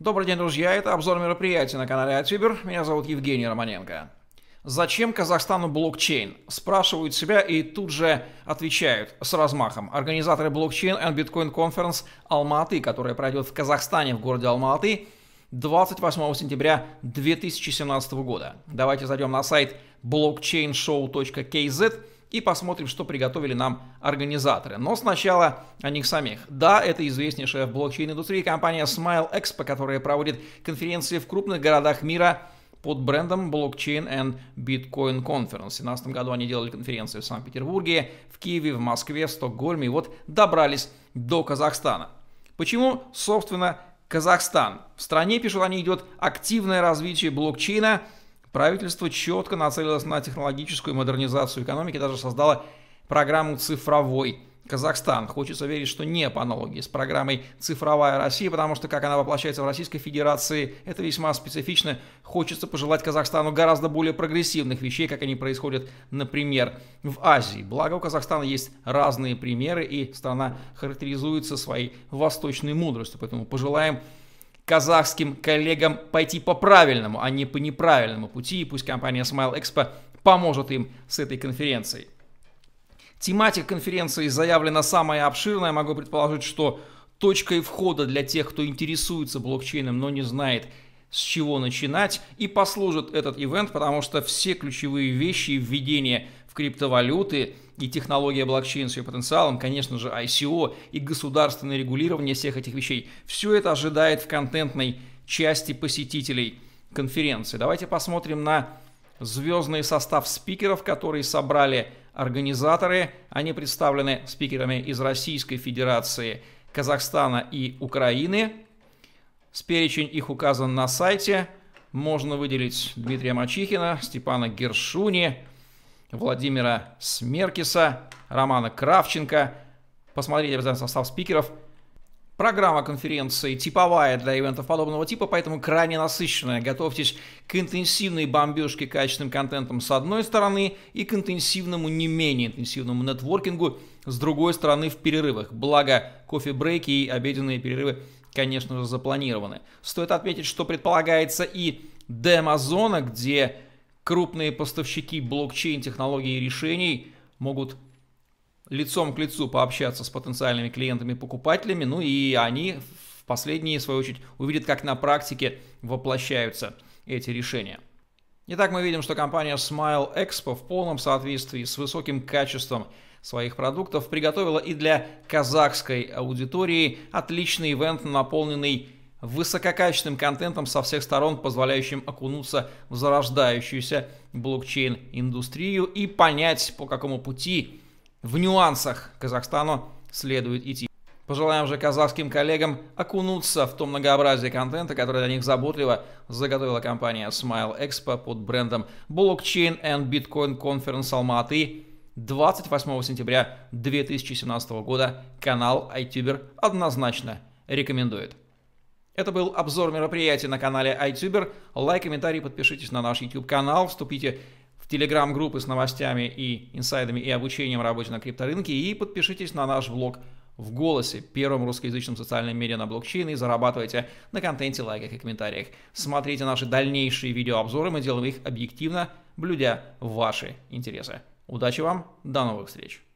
Добрый день, друзья. Это обзор мероприятий на канале Атюбер. Меня зовут Евгений Романенко. Зачем Казахстану блокчейн? Спрашивают себя и тут же отвечают с размахом. Организаторы блокчейн and Bitcoin Conference Алматы, которая пройдет в Казахстане в городе Алматы 28 сентября 2017 года. Давайте зайдем на сайт blockchainshow.kz и посмотрим, что приготовили нам организаторы. Но сначала о них самих. Да, это известнейшая в блокчейн-индустрии компания Smile Expo, которая проводит конференции в крупных городах мира под брендом Blockchain and Bitcoin Conference. В 2017 году они делали конференции в Санкт-Петербурге, в Киеве, в Москве, в Стокгольме и вот добрались до Казахстана. Почему, собственно, Казахстан? В стране, пишут они, идет активное развитие блокчейна – Правительство четко нацелилось на технологическую модернизацию экономики, даже создало программу «Цифровой Казахстан». Хочется верить, что не по аналогии с программой «Цифровая Россия», потому что, как она воплощается в Российской Федерации, это весьма специфично. Хочется пожелать Казахстану гораздо более прогрессивных вещей, как они происходят, например, в Азии. Благо у Казахстана есть разные примеры, и страна характеризуется своей восточной мудростью. Поэтому пожелаем казахским коллегам пойти по правильному, а не по неправильному пути, и пусть компания Smile Expo поможет им с этой конференцией. Тематика конференции заявлена самая обширная, могу предположить, что точкой входа для тех, кто интересуется блокчейном, но не знает, с чего начинать, и послужит этот ивент, потому что все ключевые вещи введения в криптовалюты – и технология блокчейн с ее потенциалом, конечно же, ICO и государственное регулирование всех этих вещей. Все это ожидает в контентной части посетителей конференции. Давайте посмотрим на звездный состав спикеров, которые собрали организаторы. Они представлены спикерами из Российской Федерации, Казахстана и Украины. С перечень их указан на сайте. Можно выделить Дмитрия Мачихина, Степана Гершуни, Владимира Смеркиса, Романа Кравченко. Посмотрите обязательно состав спикеров. Программа конференции типовая для ивентов подобного типа, поэтому крайне насыщенная. Готовьтесь к интенсивной бомбежке качественным контентом с одной стороны и к интенсивному, не менее интенсивному нетворкингу с другой стороны в перерывах. Благо, кофе-брейки и обеденные перерывы, конечно же, запланированы. Стоит отметить, что предполагается и демо-зона, где крупные поставщики блокчейн-технологий и решений могут лицом к лицу пообщаться с потенциальными клиентами-покупателями, ну и они в последние, в свою очередь, увидят, как на практике воплощаются эти решения. Итак, мы видим, что компания Smile Expo в полном соответствии с высоким качеством своих продуктов приготовила и для казахской аудитории отличный ивент, наполненный высококачественным контентом со всех сторон, позволяющим окунуться в зарождающуюся блокчейн-индустрию и понять, по какому пути в нюансах Казахстану следует идти. Пожелаем же казахским коллегам окунуться в то многообразие контента, которое для них заботливо заготовила компания Smile Expo под брендом Blockchain and Bitcoin Conference Almaty 28 сентября 2017 года. Канал iTuber однозначно рекомендует. Это был обзор мероприятия на канале iTuber. Лайк, комментарий, подпишитесь на наш YouTube канал, вступите в телеграм-группы с новостями и инсайдами и обучением работе на крипторынке и подпишитесь на наш блог в голосе, первом русскоязычном социальном медиа на блокчейне и зарабатывайте на контенте, лайках и комментариях. Смотрите наши дальнейшие видеообзоры, мы делаем их объективно, блюдя ваши интересы. Удачи вам, до новых встреч!